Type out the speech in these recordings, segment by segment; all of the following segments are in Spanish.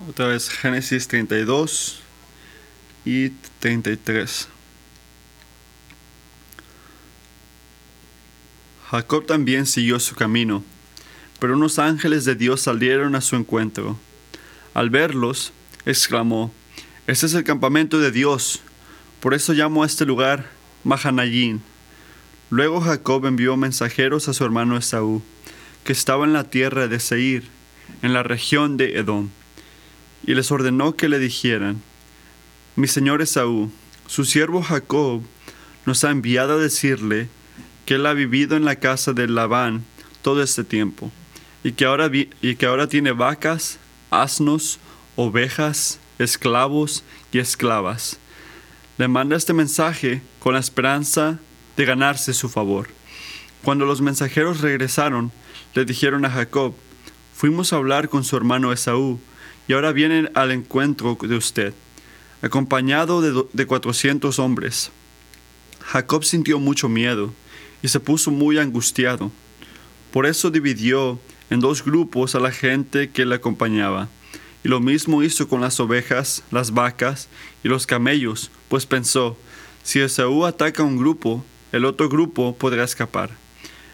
Otra vez Génesis 32 y 33. Jacob también siguió su camino, pero unos ángeles de Dios salieron a su encuentro. Al verlos, exclamó, Este es el campamento de Dios, por eso llamo a este lugar Mahanayín. Luego Jacob envió mensajeros a su hermano Esaú, que estaba en la tierra de Seir, en la región de Edom, y les ordenó que le dijeran, Mi señor Esaú, su siervo Jacob nos ha enviado a decirle que él ha vivido en la casa de Labán todo este tiempo, y que ahora, y que ahora tiene vacas, asnos, ovejas, esclavos y esclavas. Le manda este mensaje con la esperanza de ganarse su favor. Cuando los mensajeros regresaron, le dijeron a Jacob, fuimos a hablar con su hermano Esaú, y ahora vienen al encuentro de usted, acompañado de, de 400 hombres. Jacob sintió mucho miedo y se puso muy angustiado. Por eso dividió en dos grupos a la gente que le acompañaba. Y lo mismo hizo con las ovejas, las vacas y los camellos, pues pensó, si Esaú ataca a un grupo, el otro grupo podrá escapar.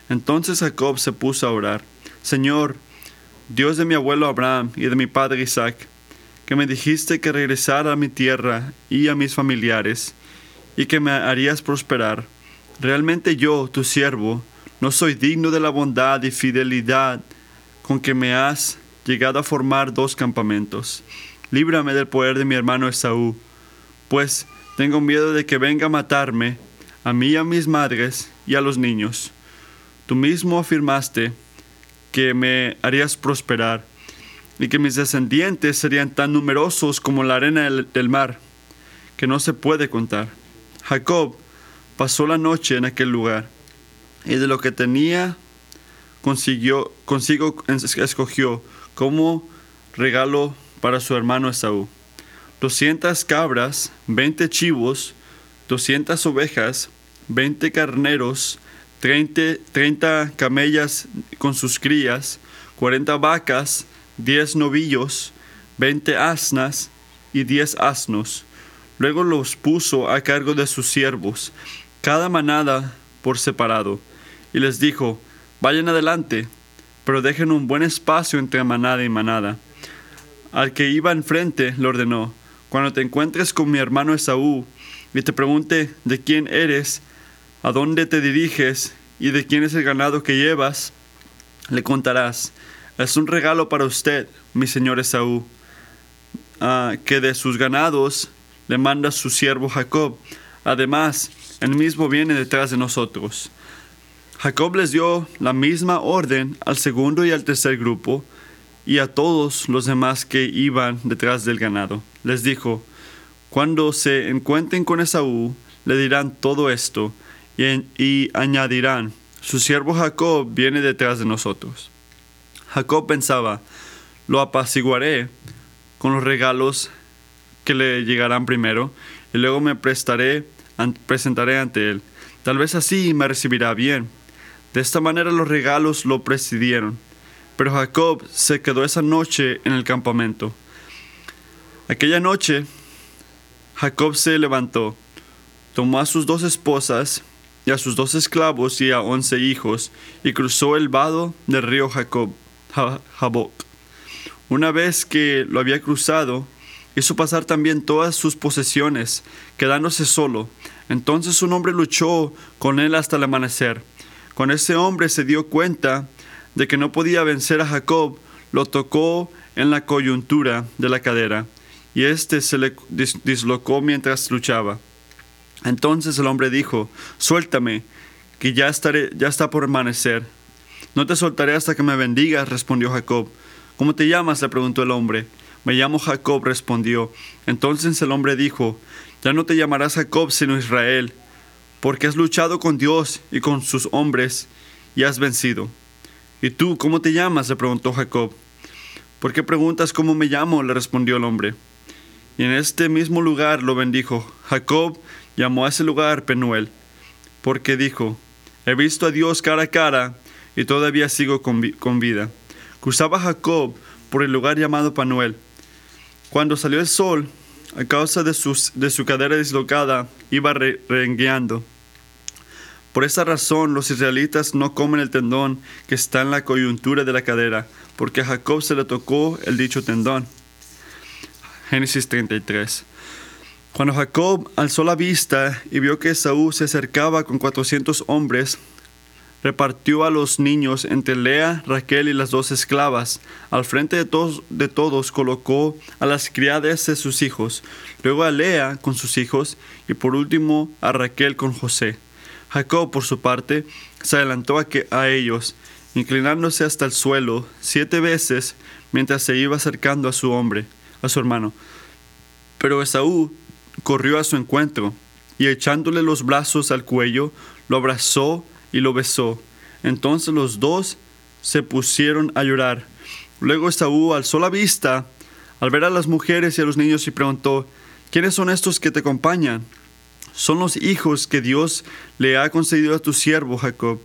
Entonces Jacob se puso a orar, Señor, Dios de mi abuelo Abraham y de mi padre Isaac, que me dijiste que regresara a mi tierra y a mis familiares, y que me harías prosperar. Realmente yo, tu siervo, no soy digno de la bondad y fidelidad con que me has llegado a formar dos campamentos. Líbrame del poder de mi hermano Esaú, pues tengo miedo de que venga a matarme, a mí y a mis madres y a los niños. Tú mismo afirmaste que me harías prosperar y que mis descendientes serían tan numerosos como la arena del, mar, que no se puede contar. Jacob pasó la noche en aquel lugar y de lo que tenía consiguió, consigo escogió como regalo para su hermano Esaú. 200 cabras, 20 chivos, 200 ovejas, 20 carneros, 30, 30 camellas con sus crías, 40 vacas, 10 novillos, 20 asnas y 10 asnos. Luego los puso a cargo de sus siervos, cada manada por separado, y les dijo, vayan adelante, pero dejen un buen espacio entre manada y manada. Al que iba enfrente le ordenó, cuando te encuentres con mi hermano Esaú y te pregunte de quién eres, a dónde te diriges y de quién es el ganado que llevas, le contarás, es un regalo para usted, mi señor Esaú, ah, que de sus ganados le manda su siervo Jacob. Además, él mismo viene detrás de nosotros. Jacob les dio la misma orden al segundo y al tercer grupo y a todos los demás que iban detrás del ganado. Les dijo, cuando se encuentren con Esaú, le dirán todo esto y, añadirán, su siervo Jacob viene detrás de nosotros. Jacob pensaba, lo apaciguaré con los regalos que le llegarán primero y luego me prestaré, presentaré ante él. Tal vez así me recibirá bien de esta manera los regalos lo presidieron, pero Jacob se quedó esa noche en el campamento. Aquella noche, Jacob se levantó, tomó a sus dos esposas a sus dos esclavos y a once hijos, y cruzó el vado del río Jacob. Una vez que lo había cruzado, hizo pasar también todas sus posesiones, quedándose solo. Entonces un hombre luchó con él hasta el amanecer. Cuando ese hombre se dio cuenta de que no podía vencer a Jacob, lo tocó en la coyuntura de la cadera, y éste se le dislocó mientras luchaba. Entonces el hombre dijo, Suéltame, que ya, estaré, ya está por amanecer. No te soltaré hasta que me bendigas, respondió Jacob. ¿Cómo te llamas? le preguntó el hombre. Me llamo Jacob, respondió. Entonces el hombre dijo, Ya no te llamarás Jacob, sino Israel porque has luchado con Dios y con sus hombres y has vencido. ¿Y tú cómo te llamas? le preguntó Jacob. ¿Por qué preguntas cómo me llamo? le respondió el hombre. Y en este mismo lugar lo bendijo. Jacob llamó a ese lugar Penuel, porque dijo, he visto a Dios cara a cara y todavía sigo con, vida. Cruzaba Jacob por el lugar llamado Penuel. Cuando salió el sol, a causa de, de su cadera dislocada, iba re- rengueando. Por esa razón los israelitas no comen el tendón que está en la coyuntura de la cadera, porque a Jacob se le tocó el dicho tendón. Génesis 33. Cuando Jacob alzó la vista y vio que Esaú se acercaba con 400 hombres, repartió a los niños entre Lea, Raquel y las dos esclavas. Al frente de todos, colocó a las criadas de sus hijos, luego a Lea con sus hijos y por último a Raquel con José. Jacob, por su parte, se adelantó a, a ellos, inclinándose hasta el suelo siete veces mientras se iba acercando a su hombre, a su hermano. Pero Esaú corrió a su encuentro y echándole los brazos al cuello, lo abrazó y lo besó. Entonces los dos se pusieron a llorar. Luego Esaú alzó la vista al ver a las mujeres y a los niños y preguntó, ¿quiénes son estos que te acompañan? Son los hijos que Dios le ha concedido a tu siervo Jacob.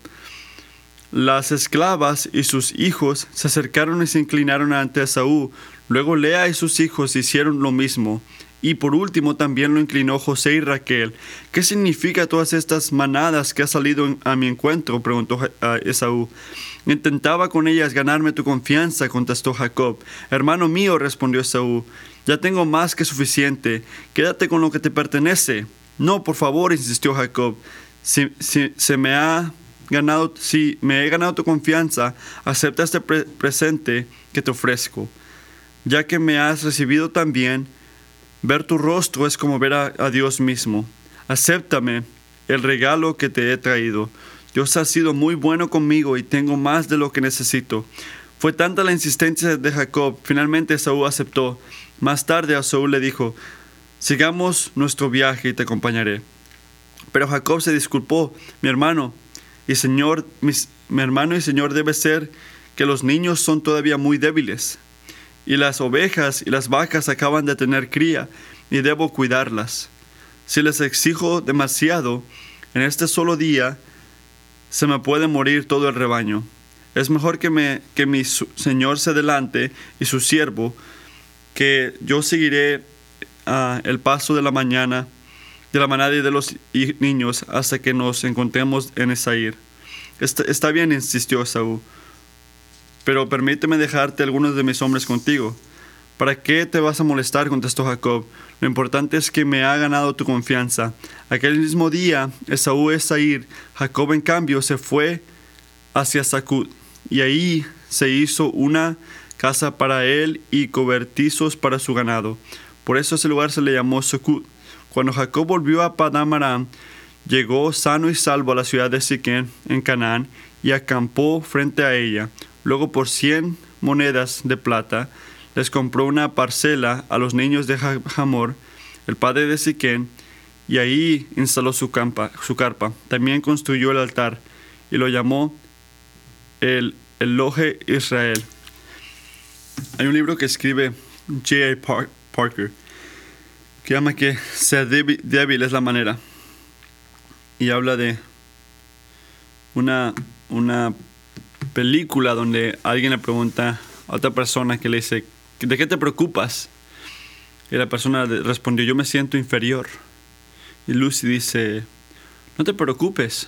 Las esclavas y sus hijos se acercaron y se inclinaron ante Esaú. Luego Lea y sus hijos hicieron lo mismo. Y por último también lo inclinó José y Raquel. ¿Qué significa todas estas manadas que ha salido a mi encuentro? preguntó Esaú. Intentaba con ellas ganarme tu confianza, contestó Jacob. Hermano mío, respondió Esaú, ya tengo más que suficiente. Quédate con lo que te pertenece. No, por favor, insistió Jacob. Si, se me ha ganado, si me he ganado tu confianza, acepta este pre- presente que te ofrezco. Ya que me has recibido también, ver tu rostro es como ver a, Dios mismo. Acéptame el regalo que te he traído. Dios ha sido muy bueno conmigo y tengo más de lo que necesito. Fue tanta la insistencia de Jacob, finalmente Saúl aceptó. Más tarde a Saúl le dijo, sigamos nuestro viaje y te acompañaré. Pero Jacob se disculpó, mi hermano y señor, mi hermano y señor debe ser que los niños son todavía muy débiles y las ovejas y las vacas acaban de tener cría y debo cuidarlas. Si les exijo demasiado, en este solo día se me puede morir todo el rebaño. Es mejor que, me, que mi señor se adelante y su siervo, que yo seguiré ah, el paso de la mañana, de la manada y de los niños hasta que nos encontremos en Esair. Está, está bien, insistió Esaú, pero permíteme dejarte algunos de mis hombres contigo. ¿Para qué te vas a molestar? contestó Jacob. Lo importante es que me ha ganado tu confianza. Aquel mismo día, Esaú es Sair. Jacob, en cambio, se fue hacia Sacud, y ahí se hizo una casa para él y cobertizos para su ganado. Por eso ese lugar se le llamó Sacud. Cuando Jacob volvió a Padam llegó sano y salvo a la ciudad de Siquén, en Canaán, y acampó frente a ella. Luego, por cien monedas de plata, les compró una parcela a los niños de Hamor, el padre de Siquén, y ahí instaló su, campa, su carpa. También construyó el altar y lo llamó el Elohe Israel. Hay un libro que escribe J.A. Par- Parker que llama que ser débil, débil es la manera. Y habla de una, una película donde alguien le pregunta a otra persona que le dice, ¿de qué te preocupas? Y la persona respondió, yo me siento inferior. Y Lucy dice, no te preocupes.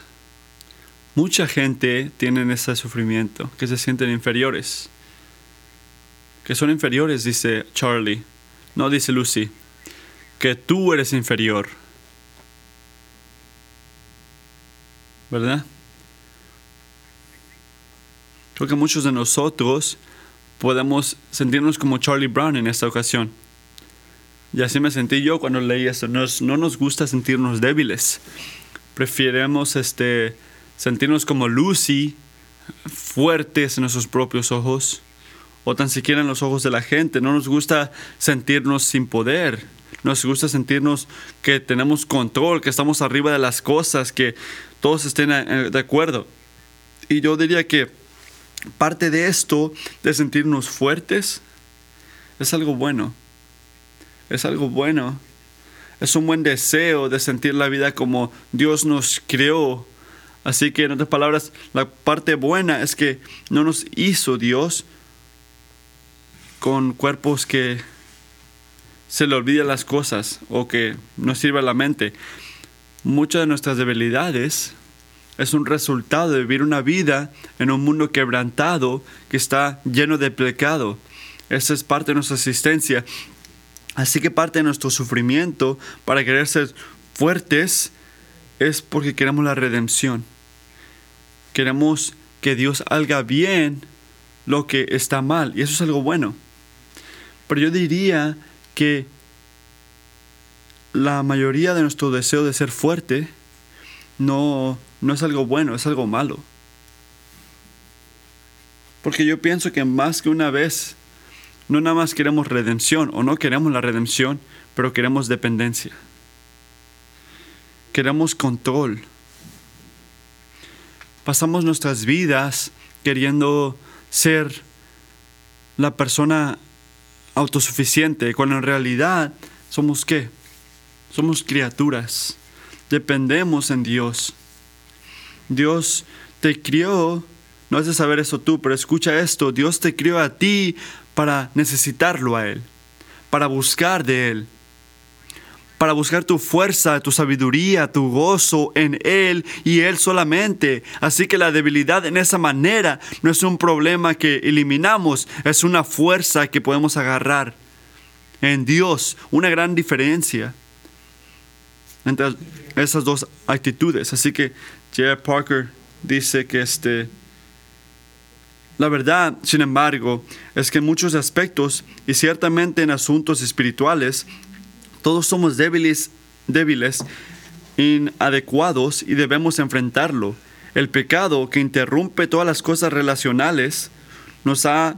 Mucha gente tiene ese sufrimiento, que se sienten inferiores. Que son inferiores, dice Charlie. No dice Lucy. Que tú eres inferior. ¿Verdad? Creo que muchos de nosotros podemos sentirnos como Charlie Brown en esta ocasión. Y así me sentí yo cuando leí esto. Nos- no nos gusta sentirnos débiles. Preferimos este, sentirnos como Lucy, fuertes en nuestros propios ojos, o tan siquiera en los ojos de la gente. No nos gusta sentirnos sin poder. Nos gusta sentirnos que tenemos control, que estamos arriba de las cosas, que todos estén de acuerdo. Y yo diría que parte de esto, de sentirnos fuertes, es algo bueno. Es algo bueno. Es un buen deseo de sentir la vida como Dios nos creó. Así que, en otras palabras, la parte buena es que no nos hizo Dios con cuerpos que se le olviden las cosas o que no sirva la mente. Muchas de nuestras debilidades es un resultado de vivir una vida en un mundo quebrantado que está lleno de pecado. Esa es parte de nuestra existencia. Así que parte de nuestro sufrimiento para querer ser fuertes es porque queremos la redención. Queremos que Dios haga bien lo que está mal y eso es algo bueno. Pero yo diría que la mayoría de nuestro deseo de ser fuerte no, no es algo bueno, es algo malo. Porque yo pienso que más que una vez, no nada más queremos redención o no queremos la redención, pero queremos dependencia. Queremos control. Pasamos nuestras vidas queriendo ser la persona autosuficiente, cuando en realidad somos qué? Somos criaturas. Dependemos en Dios. Dios te crió, no has de saber eso tú, pero escucha esto, Dios te crió a ti para necesitarlo a Él, para buscar de Él, para buscar tu fuerza, tu sabiduría, tu gozo en Él y Él solamente. Así que la debilidad en esa manera no es un problema que eliminamos, es una fuerza que podemos agarrar en Dios, una gran diferencia entre esas dos actitudes. Así que J. Parker dice que este, la verdad, sin embargo, es que en muchos aspectos y ciertamente en asuntos espirituales, todos somos débiles, débiles, inadecuados y debemos enfrentarlo. El pecado que interrumpe todas las cosas relacionales nos ha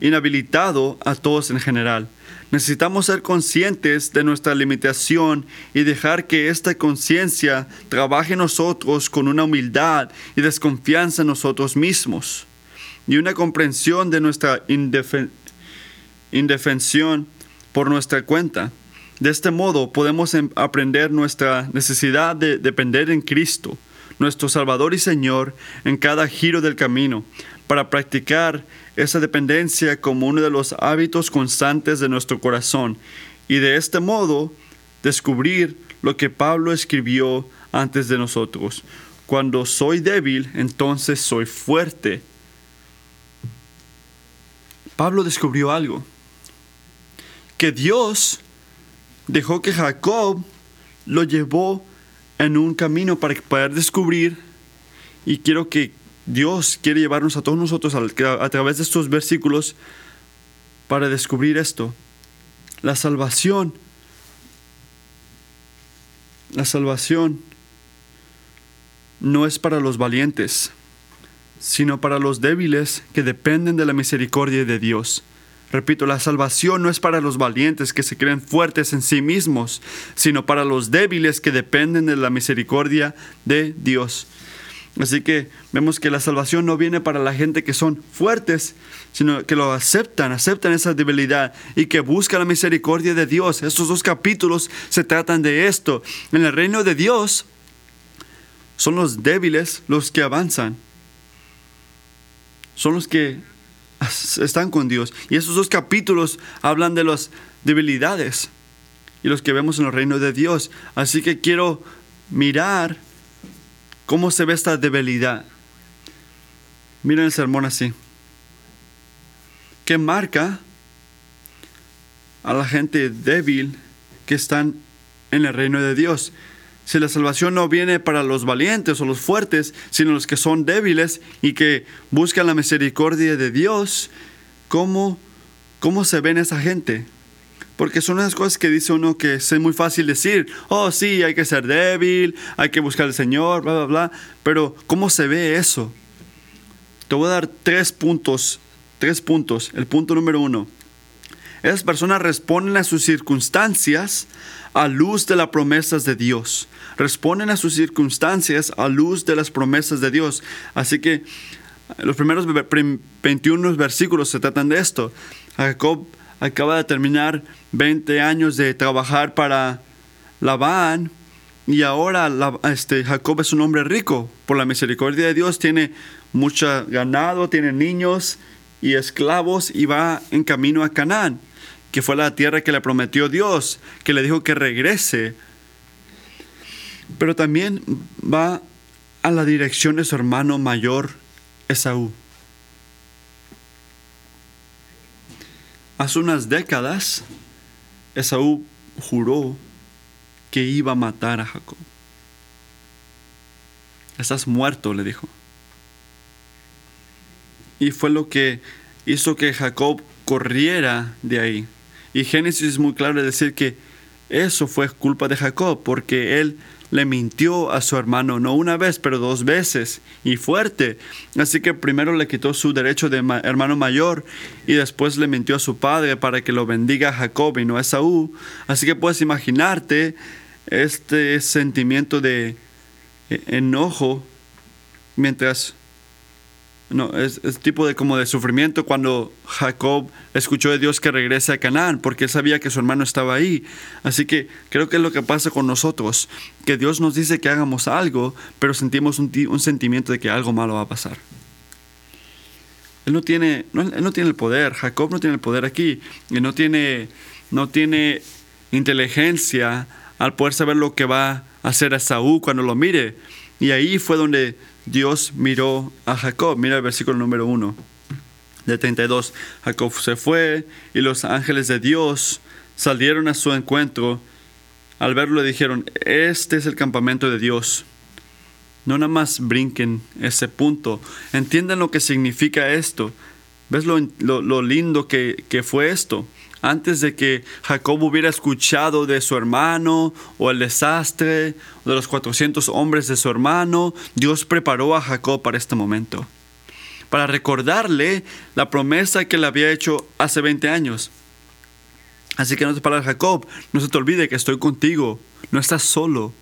inhabilitado a todos en general. Necesitamos ser conscientes de nuestra limitación y dejar que esta conciencia trabaje en nosotros con una humildad y desconfianza en nosotros mismos y una comprensión de nuestra indefensión por nuestra cuenta. De este modo podemos em, aprender nuestra necesidad de depender en Cristo, nuestro Salvador y Señor, en cada giro del camino, para practicar esa dependencia como uno de los hábitos constantes de nuestro corazón y de este modo descubrir lo que Pablo escribió antes de nosotros. Cuando soy débil, entonces soy fuerte. Pablo descubrió algo, que Dios dejó que Jacob lo llevó en un camino para poder descubrir, y quiero que Dios quiere llevarnos a todos nosotros a, través de estos versículos para descubrir esto. La salvación, la salvación no es para los valientes, sino para los débiles que dependen de la misericordia de Dios. Repito, la salvación no es para los valientes que se creen fuertes en sí mismos, sino para los débiles que dependen de la misericordia de Dios. Así que vemos que la salvación no viene para la gente que son fuertes, sino que lo aceptan, aceptan esa debilidad y que buscan la misericordia de Dios. Estos dos capítulos se tratan de esto. En el reino de Dios son los débiles los que avanzan. Son los que están con Dios. Y estos dos capítulos hablan de las debilidades y los que vemos en el reino de Dios. Así que quiero mirar ¿Cómo se ve esta debilidad? Miren el sermón así. Que marca a la gente débil que están en el reino de Dios. Si la salvación no viene para los valientes o los fuertes, sino los que son débiles y que buscan la misericordia de Dios, ¿cómo, cómo se ven esa gente? Porque son unas cosas que dice uno que es muy fácil decir, oh sí, hay que ser débil, hay que buscar al Señor, bla, bla, bla. Pero ¿cómo se ve eso? Te voy a dar tres puntos, tres puntos. El punto número uno. Esas personas responden a sus circunstancias a luz de las promesas de Dios. Responden a sus circunstancias a luz de las promesas de Dios. Así que los primeros 21 versículos se tratan de esto. Jacob acaba de terminar 20 años de trabajar para Labán y ahora este, Jacob es un hombre rico. Por la misericordia de Dios tiene mucho ganado, tiene niños y esclavos y va en camino a Canaán. que fue la tierra que le prometió Dios, que le dijo que regrese. Pero también va a la dirección de su hermano mayor, Esaú. Hace unas décadas, Esaú juró que iba a matar a Jacob. Estás muerto, le dijo. Y fue lo que hizo que Jacob corriera de ahí. Y Génesis es muy claro de decir que eso fue culpa de Jacob, porque él le mintió a su hermano, no una vez, pero dos veces, y fuerte. Así que primero le quitó su derecho de hermano mayor y después le mintió a su padre para que lo bendiga a Jacob y no a Esaú. Así que puedes imaginarte este sentimiento de eh, enojo mientras no, es, tipo de como de sufrimiento cuando Jacob escuchó de Dios que regrese a Canaán, porque él sabía que su hermano estaba ahí. Así que creo que es lo que pasa con nosotros, que Dios nos dice que hagamos algo, pero sentimos un, sentimiento de que algo malo va a pasar. Él no tiene, él no tiene el poder, Jacob no tiene el poder aquí, y no tiene, no tiene inteligencia al poder saber lo que va a hacer a Saúl cuando lo mire. Y ahí fue donde Dios miró a Jacob. Mira el versículo número 1 de 32. Jacob se fue y los ángeles de Dios salieron a su encuentro. Al verlo dijeron, este es el campamento de Dios. No nada más brinquen ese punto. Entiendan lo que significa esto. ¿Ves lo, lo, lindo que, que fue esto? Antes de que Jacob hubiera escuchado de su hermano o el desastre de los 400 hombres de su hermano, Dios preparó a Jacob para este momento, para recordarle la promesa que le había hecho hace 20 años. Así que no te para Jacob, no se te olvide que estoy contigo, no estás solo.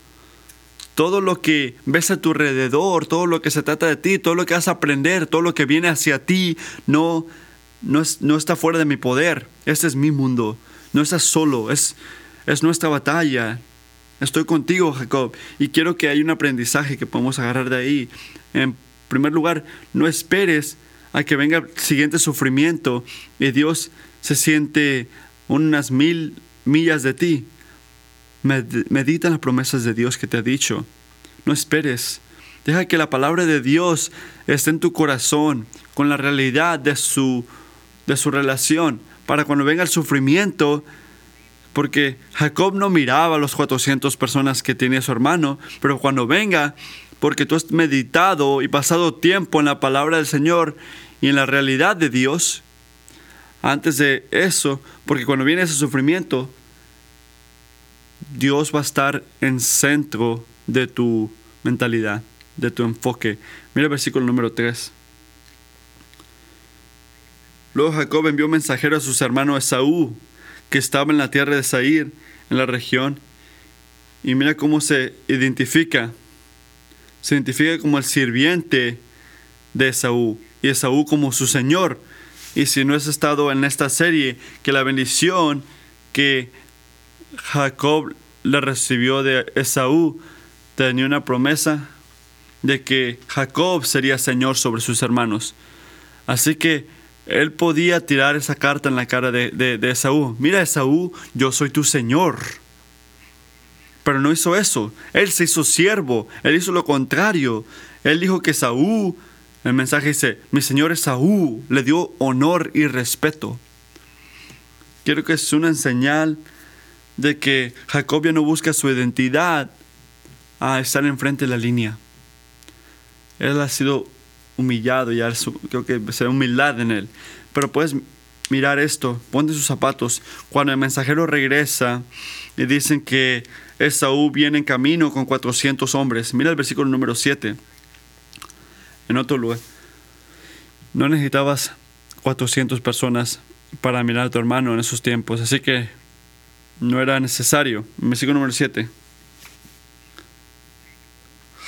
Todo lo que ves a tu alrededor, todo lo que se trata de ti, todo lo que vas a aprender, todo lo que viene hacia ti, no no, está fuera de mi poder. Este es mi mundo. No estás solo. Es, es nuestra batalla. Estoy contigo, Jacob. Y quiero que haya un aprendizaje que podemos agarrar de ahí. En primer lugar, no esperes a que venga el siguiente sufrimiento y Dios se siente unas mil millas de ti. Medita en las promesas de Dios que te ha dicho. No esperes. Deja que la palabra de Dios esté en tu corazón con la realidad de su de su relación, para cuando venga el sufrimiento, porque Jacob no miraba a los 400 personas que tenía su hermano, pero cuando venga, porque tú has meditado y pasado tiempo en la palabra del Señor y en la realidad de Dios, antes de eso, porque cuando viene ese sufrimiento, Dios va a estar en centro de tu mentalidad, de tu enfoque. Mira el versículo número 3. Luego Jacob envió mensajero a sus hermanos Esaú, que estaba en la tierra de Saír, en la región. Y mira cómo se identifica. Se identifica como el sirviente de Esaú y Esaú como su señor. Y si no has estado en esta serie, que la bendición que Jacob le recibió de Esaú tenía una promesa de que Jacob sería señor sobre sus hermanos. Así que él podía tirar esa carta en la cara de, de, Esaú. Mira, Esaú, yo soy tu Señor. Pero no hizo eso. Él se hizo siervo. Él hizo lo contrario. Él dijo que Esaú, el mensaje dice, mi Señor Esaú le dio honor y respeto. Quiero que es una señal de que Jacob ya no busca su identidad a estar enfrente de la línea. Él ha sido humillado, ya creo que se ve humildad en él. Pero puedes mirar esto, ponte sus zapatos. Cuando el mensajero regresa y dicen que Esaú viene en camino con 400 hombres, mira el versículo número 7. En otro lugar, no necesitabas 400 personas para mirar a tu hermano en esos tiempos, así que no era necesario. Versículo número 7.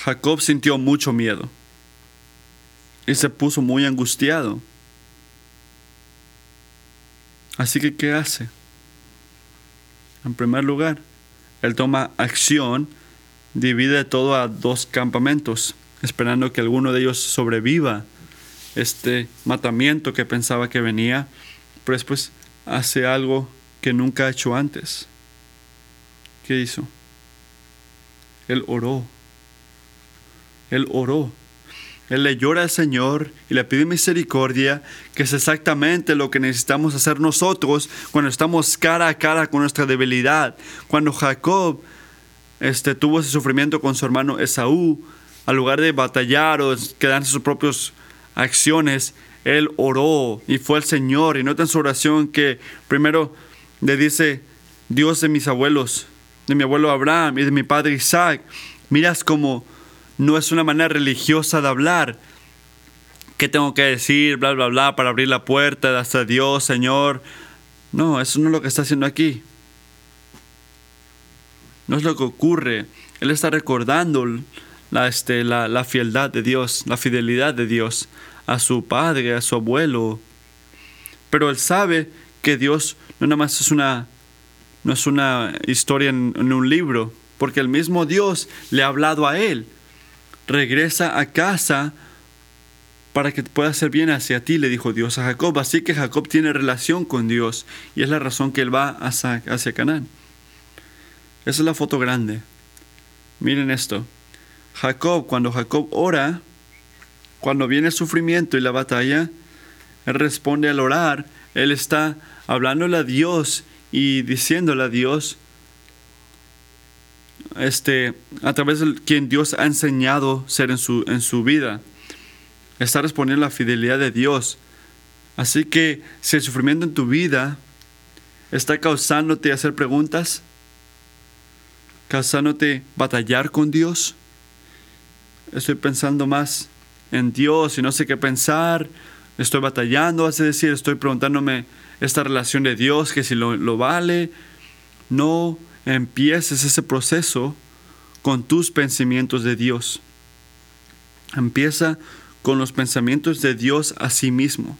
Jacob sintió mucho miedo y se puso muy angustiado. Así que, ¿qué hace? En primer lugar, él toma acción, divide todo a dos campamentos, esperando que alguno de ellos sobreviva este matamiento que pensaba que venía, pero después hace algo que nunca ha hecho antes. ¿Qué hizo? Él oró. Él oró. Él le llora al Señor y le pide misericordia, que es exactamente lo que necesitamos hacer nosotros cuando estamos cara a cara con nuestra debilidad. Cuando Jacob este, tuvo ese sufrimiento con su hermano Esaú, al lugar de batallar o quedarse sus propias acciones, él oró y fue al Señor. Y nota en su oración que primero le dice, Dios de mis abuelos, de mi abuelo Abraham y de mi padre Isaac, miras como no es una manera religiosa de hablar. ¿Qué tengo que decir? Bla, bla, bla, para abrir la puerta hasta Dios, Señor. No, eso no es lo que está haciendo aquí. No es lo que ocurre. Él está recordando la, este, la, la fieldad de Dios, la fidelidad de Dios a su padre, a su abuelo. Pero él sabe que Dios no nada más es una, no es una historia en, en un libro, porque el mismo Dios le ha hablado a él. Regresa a casa para que pueda hacer bien hacia ti, le dijo Dios a Jacob. Así que Jacob tiene relación con Dios y es la razón que él va hacia, hacia Canaán. Esa es la foto grande. Miren esto. Jacob, cuando Jacob ora, cuando viene el sufrimiento y la batalla, él responde al orar. Él está hablándole a Dios y diciéndole a Dios, este, a través de quien Dios ha enseñado ser en su, en su vida. Está respondiendo a la fidelidad de Dios. Así que si el sufrimiento en tu vida está causándote hacer preguntas, causándote batallar con Dios, estoy pensando más en Dios y no sé qué pensar, estoy batallando, hace decir, estoy preguntándome esta relación de Dios, que si lo, lo vale, no empieces ese proceso con tus pensamientos de Dios. Empieza con los pensamientos de Dios a sí mismo.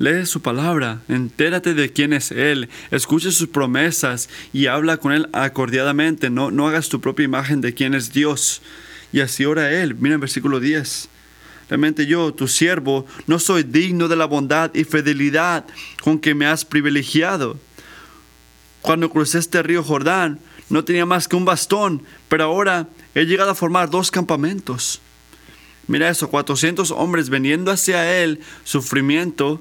Lee su palabra, entérate de quién es Él, escucha sus promesas y habla con Él acordiadamente. No, no hagas tu propia imagen de quién es Dios. Y así ora Él. Mira el versículo 10. Realmente yo, tu siervo, no soy digno de la bondad y fidelidad con que me has privilegiado. Cuando crucé este río Jordán, no tenía más que un bastón, pero ahora he llegado a formar dos campamentos. Mira eso, 400 hombres veniendo hacia él, sufrimiento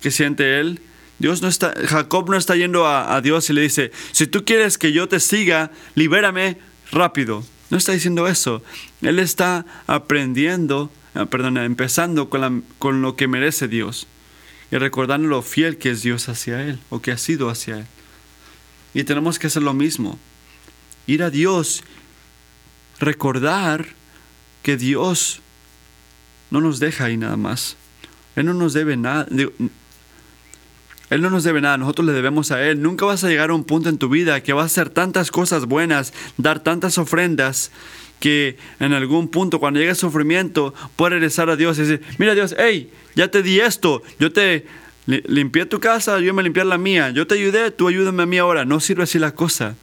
que siente él. Dios no está, Jacob no está yendo a, Dios y le dice, si tú quieres que yo te siga, libérame rápido. No está diciendo eso. Él está aprendiendo, ah, perdón, empezando con lo que merece Dios y recordando lo fiel que es Dios hacia él o que ha sido hacia él. Y tenemos que hacer lo mismo. Ir a Dios, recordar que Dios no nos deja ahí nada más. Él no nos debe nada. Él no nos debe nada, nosotros le debemos a Él. Nunca vas a llegar a un punto en tu vida que vas a hacer tantas cosas buenas, dar tantas ofrendas, que en algún punto, cuando llegue el sufrimiento, puedes regresar a Dios y decir, mira Dios, hey, ya te di esto, yo te limpié tu casa, yo me limpié la mía, yo te ayudé, tú ayúdame a mí ahora. No sirve así la cosa.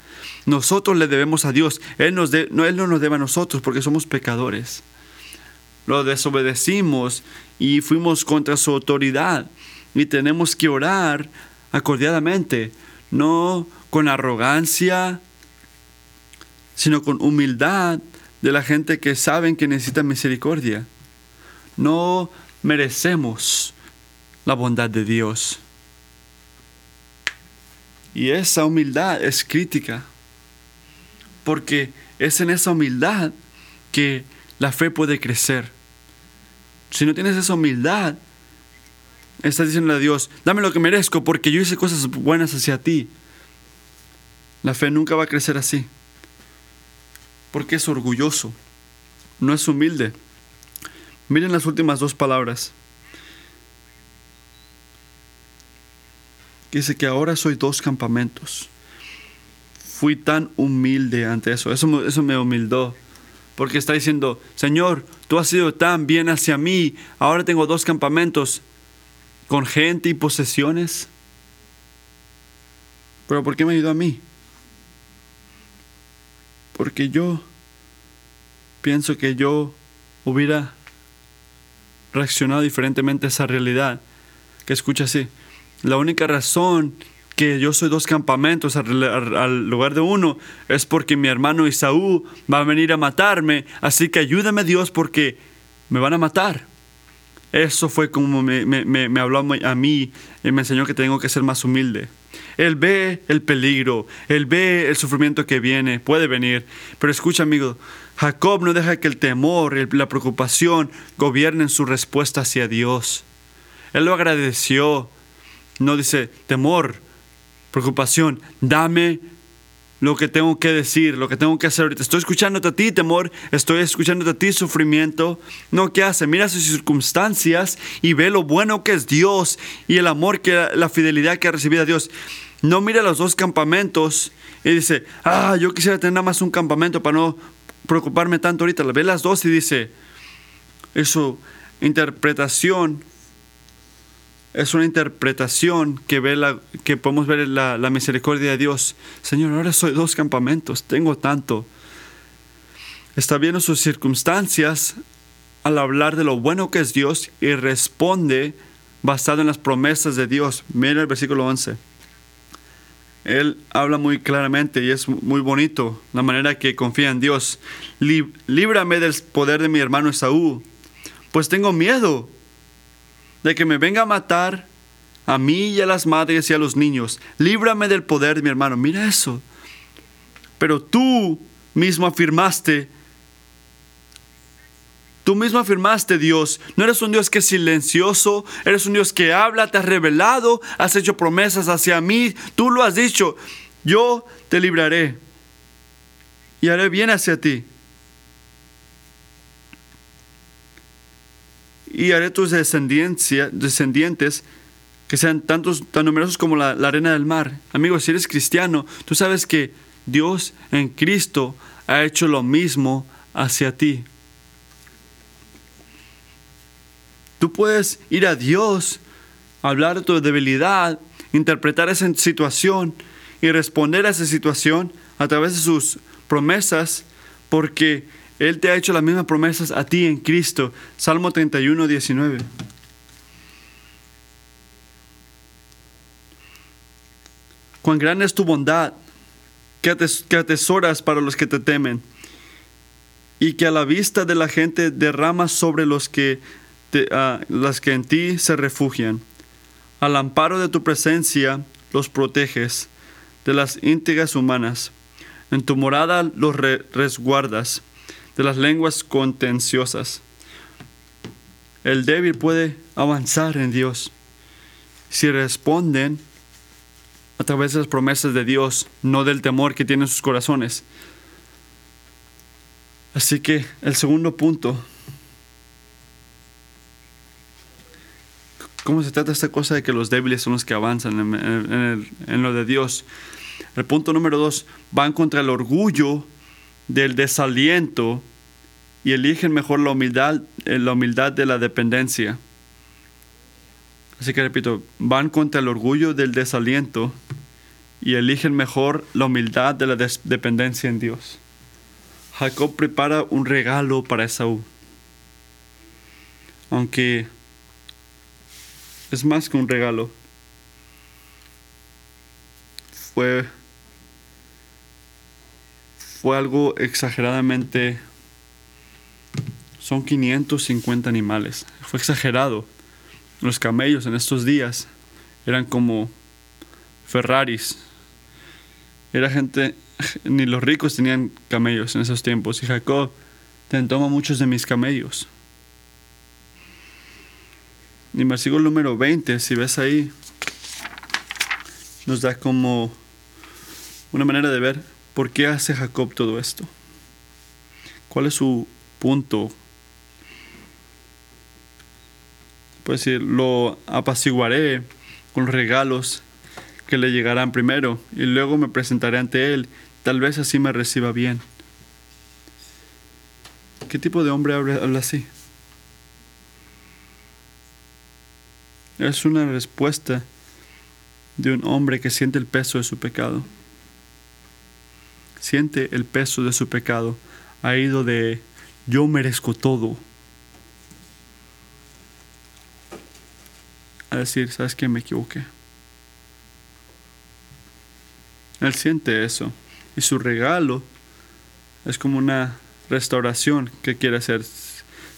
Nosotros le debemos a Dios, Él, nos no, Él no nos debe a nosotros porque somos pecadores. Lo desobedecimos y fuimos contra su autoridad y tenemos que orar acordiadamente, no con arrogancia, sino con humildad de la gente que saben que necesita misericordia. No merecemos la bondad de Dios. Y esa humildad es crítica, porque es en esa humildad que la fe puede crecer. Si no tienes esa humildad, estás diciendo a Dios, dame lo que merezco porque yo hice cosas buenas hacia ti. La fe nunca va a crecer así. Porque es orgulloso, no es humilde. Miren las últimas dos palabras. Dice que ahora soy dos campamentos. Fui tan humilde ante eso. Eso, eso me humildó. Porque está diciendo, Señor, tú has sido tan bien hacia mí. Ahora tengo dos campamentos con gente y posesiones. Pero ¿por qué me ayudó a mí? Porque yo pienso que yo hubiera reaccionado diferentemente a esa realidad. Que escucha así, la única razón que yo soy dos campamentos al, lugar de uno, es porque mi hermano Isaú va a venir a matarme, así que ayúdame Dios porque me van a matar. Eso fue como me habló a mí y me enseñó que tengo que ser más humilde. Él ve el peligro, él ve el sufrimiento que viene, puede venir. Pero escucha, amigo, Jacob no deja que el temor, el- la preocupación gobiernen su respuesta hacia Dios. Él lo agradeció. No dice temor, preocupación, dame lo que tengo que decir, lo que tengo que hacer ahorita. Estoy escuchándote a ti, temor, estoy escuchándote a ti, sufrimiento. No, ¿qué hace? Mira sus circunstancias y ve lo bueno que es Dios y el amor, que la fidelidad que ha recibido a Dios. No mira los dos campamentos y dice, ah, yo quisiera tener nada más un campamento para no preocuparme tanto ahorita. Ve las dos y dice, eso, interpretación es una interpretación que, ve la, que podemos ver la, la misericordia de Dios. Señor, ahora soy dos campamentos, tengo tanto. Está viendo sus circunstancias al hablar de lo bueno que es Dios y responde basado en las promesas de Dios. Mira el versículo 11. Él habla muy claramente y es muy bonito la manera que confía en Dios. Lí- Líbrame del poder de mi hermano Esaú, pues tengo miedo de que me venga a matar a mí y a las madres y a los niños. Líbrame del poder de mi hermano. Mira eso. Pero tú mismo afirmaste, tú mismo afirmaste, Dios, no eres un Dios que es silencioso, eres un Dios que habla, te has revelado, has hecho promesas hacia mí, tú lo has dicho, yo te libraré y haré bien hacia ti. Y haré tus descendientes que sean tantos, tan numerosos como la, la arena del mar. Amigos, si eres cristiano, tú sabes que Dios en Cristo ha hecho lo mismo hacia ti. Tú puedes ir a Dios, hablar de tu debilidad, interpretar esa situación y responder a esa situación a través de sus promesas, porque Él te ha hecho las mismas promesas a ti en Cristo. Salmo 31, 19. Cuán grande es tu bondad, que ates- que atesoras para los que te temen, y que a la vista de la gente derramas sobre los que, ah, las que en ti se refugian. Al amparo de tu presencia los proteges de las íntegras humanas. En tu morada los re- resguardas de las lenguas contenciosas. El débil puede avanzar en Dios si responden a través de las promesas de Dios, no del temor que tienen sus corazones. Así que el segundo punto, ¿cómo se trata esta cosa de que los débiles son los que avanzan en, en- lo de Dios? El punto número dos, van contra el orgullo del desaliento y eligen mejor la humildad, eh, la humildad de la dependencia. Así que repito, van contra el orgullo del desaliento y eligen mejor la humildad de la dependencia en Dios. Jacob prepara un regalo para Esaú. Aunque es más que un regalo. Fue fue algo exageradamente son 550 animales. Fue exagerado. Los camellos en estos días eran como Ferraris. Era gente, ni los ricos tenían camellos en esos tiempos. Y Jacob, te toma muchos de mis camellos. En versículo número 20, si ves ahí, nos da como una manera de ver por qué hace Jacob todo esto. ¿Cuál es su punto Puede decir, lo apaciguaré con los regalos que le llegarán primero y luego me presentaré ante él. Tal vez así me reciba bien. ¿Qué tipo de hombre habla así? Es una respuesta de un hombre que siente el peso de su pecado. Siente el peso de su pecado. Ha ido de yo merezco todo a decir, ¿sabes qué? Me equivoqué. Él siente eso. Y su regalo es como una restauración que quiere hacer.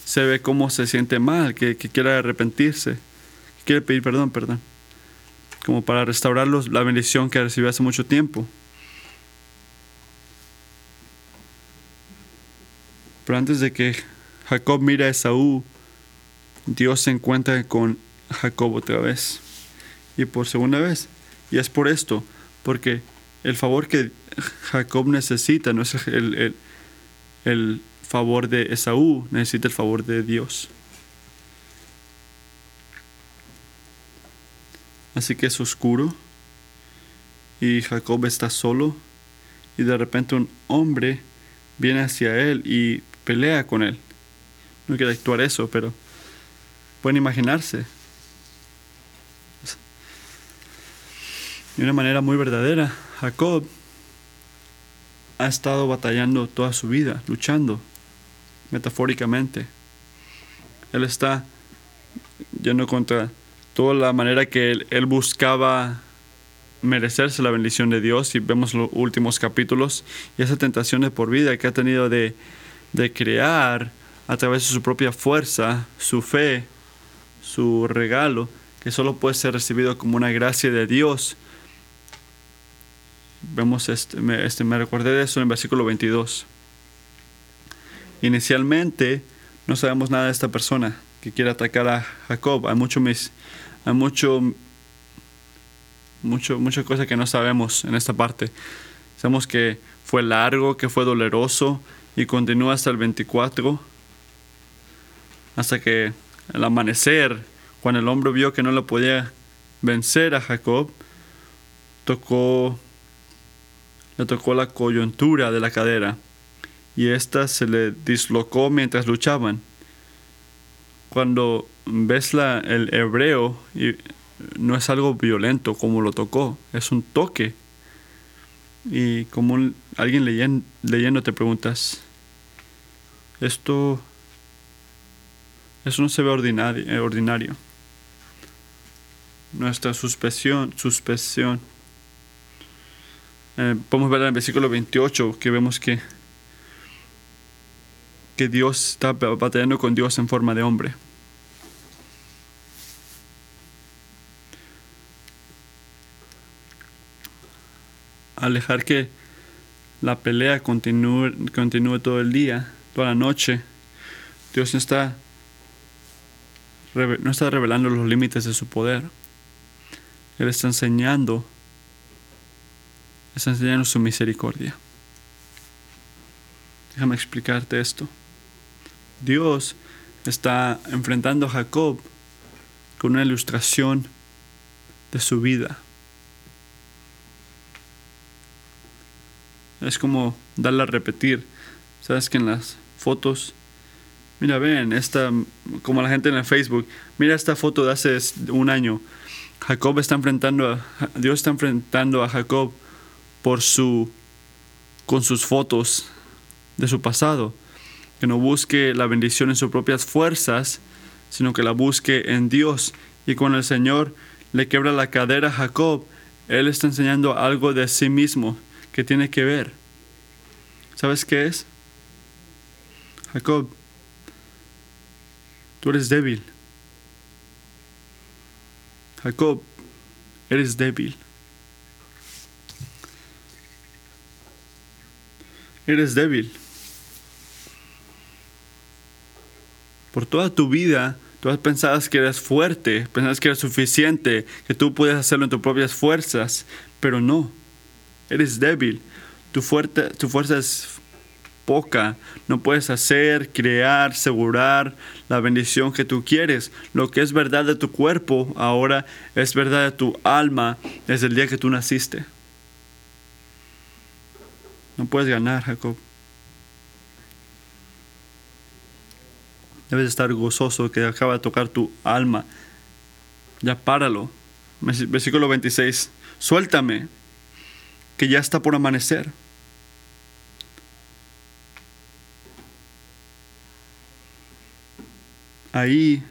Se ve cómo se siente mal, que, quiere arrepentirse, que quiere pedir perdón, perdón. Como para restaurar la bendición que recibió hace mucho tiempo. Pero antes de que Jacob mire a Esaú, Dios se encuentra con Jacob otra vez. Y por segunda vez. Y es por esto, porque el favor que Jacob necesita no es el, el, favor de Esaú, necesita el favor de Dios. Así que es oscuro y Jacob está solo y de repente un hombre viene hacia él y pelea con él. No quiero actuar eso, pero pueden imaginarse. De una manera muy verdadera, Jacob ha estado batallando toda su vida, luchando, metafóricamente. Él está yendo contra toda la manera que él, buscaba merecerse la bendición de Dios y vemos los últimos capítulos y esa tentación de por vida que ha tenido de, de crear a través de su propia fuerza, su fe, su regalo, que solo puede ser recibido como una gracia de Dios Vemos este me, este, recordé de eso en el versículo 22. Inicialmente no sabemos nada de esta persona que quiere atacar a Jacob. Hay mucho mis, hay mucho, mucho, muchas cosas que no sabemos en esta parte. Sabemos que fue largo, que fue doloroso y continúa hasta el 24, hasta que al amanecer, cuando el hombre vio que no le podía vencer a Jacob, tocó le tocó la coyuntura de la cadera y ésta se le dislocó mientras luchaban. Cuando ves la, el hebreo, no es algo violento como lo tocó, es un toque. Y como alguien leyendo, leyendo te preguntas, esto, eso no se ve ordinario. Eh, ordinario. Nuestra suspensión, suspensión eh, podemos ver en el versículo 28 que vemos que, que Dios está batallando con Dios en forma de hombre. Al dejar que la pelea continúe, continúe todo el día, toda la noche, Dios no está, no está revelando los límites de su poder. Él está enseñando está enseñando su misericordia. Déjame explicarte esto. Dios está enfrentando a Jacob con una ilustración de su vida. Es como darle a repetir. Sabes que en las fotos, mira, ven, esta, como la gente en el Facebook, mira esta foto de hace un año. Jacob está enfrentando a, Dios está enfrentando a Jacob por su con sus fotos de su pasado, que no busque la bendición en sus propias fuerzas, sino que la busque en Dios. Y cuando el Señor le quebra la cadera a Jacob, Él está enseñando algo de sí mismo que tiene que ver. ¿Sabes qué es? Jacob, tú eres débil. Jacob, eres débil. eres débil. Por toda tu vida, tú has pensado que eres fuerte, pensabas que eres suficiente, que tú puedes hacerlo en tus propias fuerzas, pero no, eres débil. Tu, fuerte, tu fuerza es poca. No puedes hacer, crear, asegurar la bendición que tú quieres. Lo que es verdad de tu cuerpo ahora es verdad de tu alma desde el día que tú naciste. No puedes ganar, Jacob. Debes estar gozoso que acaba de tocar tu alma. Ya páralo. Versículo 26. Suéltame, que ya está por amanecer. Ahí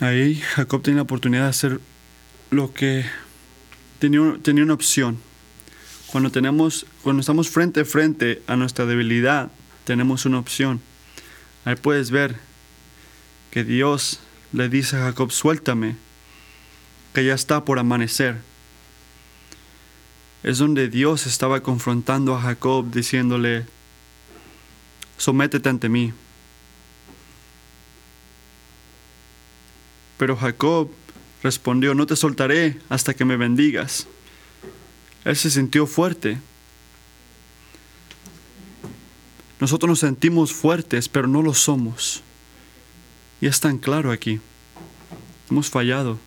Ahí Jacob tenía la oportunidad de hacer lo que tenía, tenía una opción. Cuando, tenemos, cuando estamos frente a frente a nuestra debilidad, tenemos una opción. Ahí puedes ver que Dios le dice a Jacob, suéltame, que ya está por amanecer. Es donde Dios estaba confrontando a Jacob diciéndole, sométete ante mí. Pero Jacob respondió, no te soltaré hasta que me bendigas. Él se sintió fuerte. Nosotros nos sentimos fuertes, pero no lo somos. Y es tan claro aquí. Hemos fallado.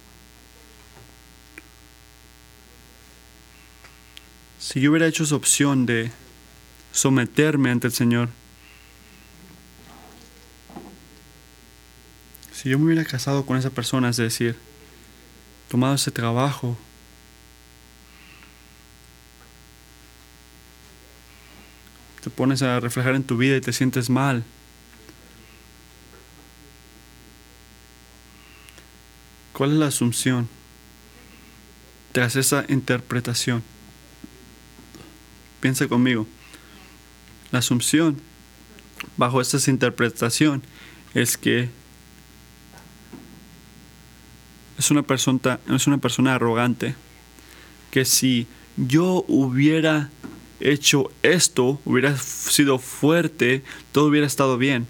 Si yo hubiera hecho esa opción de someterme ante el Señor, si yo me hubiera casado con esa persona, es decir, tomado ese trabajo, te pones a reflejar en tu vida y te sientes mal. ¿Cuál es la asunción tras esa interpretación? Piensa conmigo. La asunción bajo esta interpretación es que es una persona, es una persona arrogante que si yo hubiera hecho esto, hubiera sido fuerte, todo hubiera estado bien.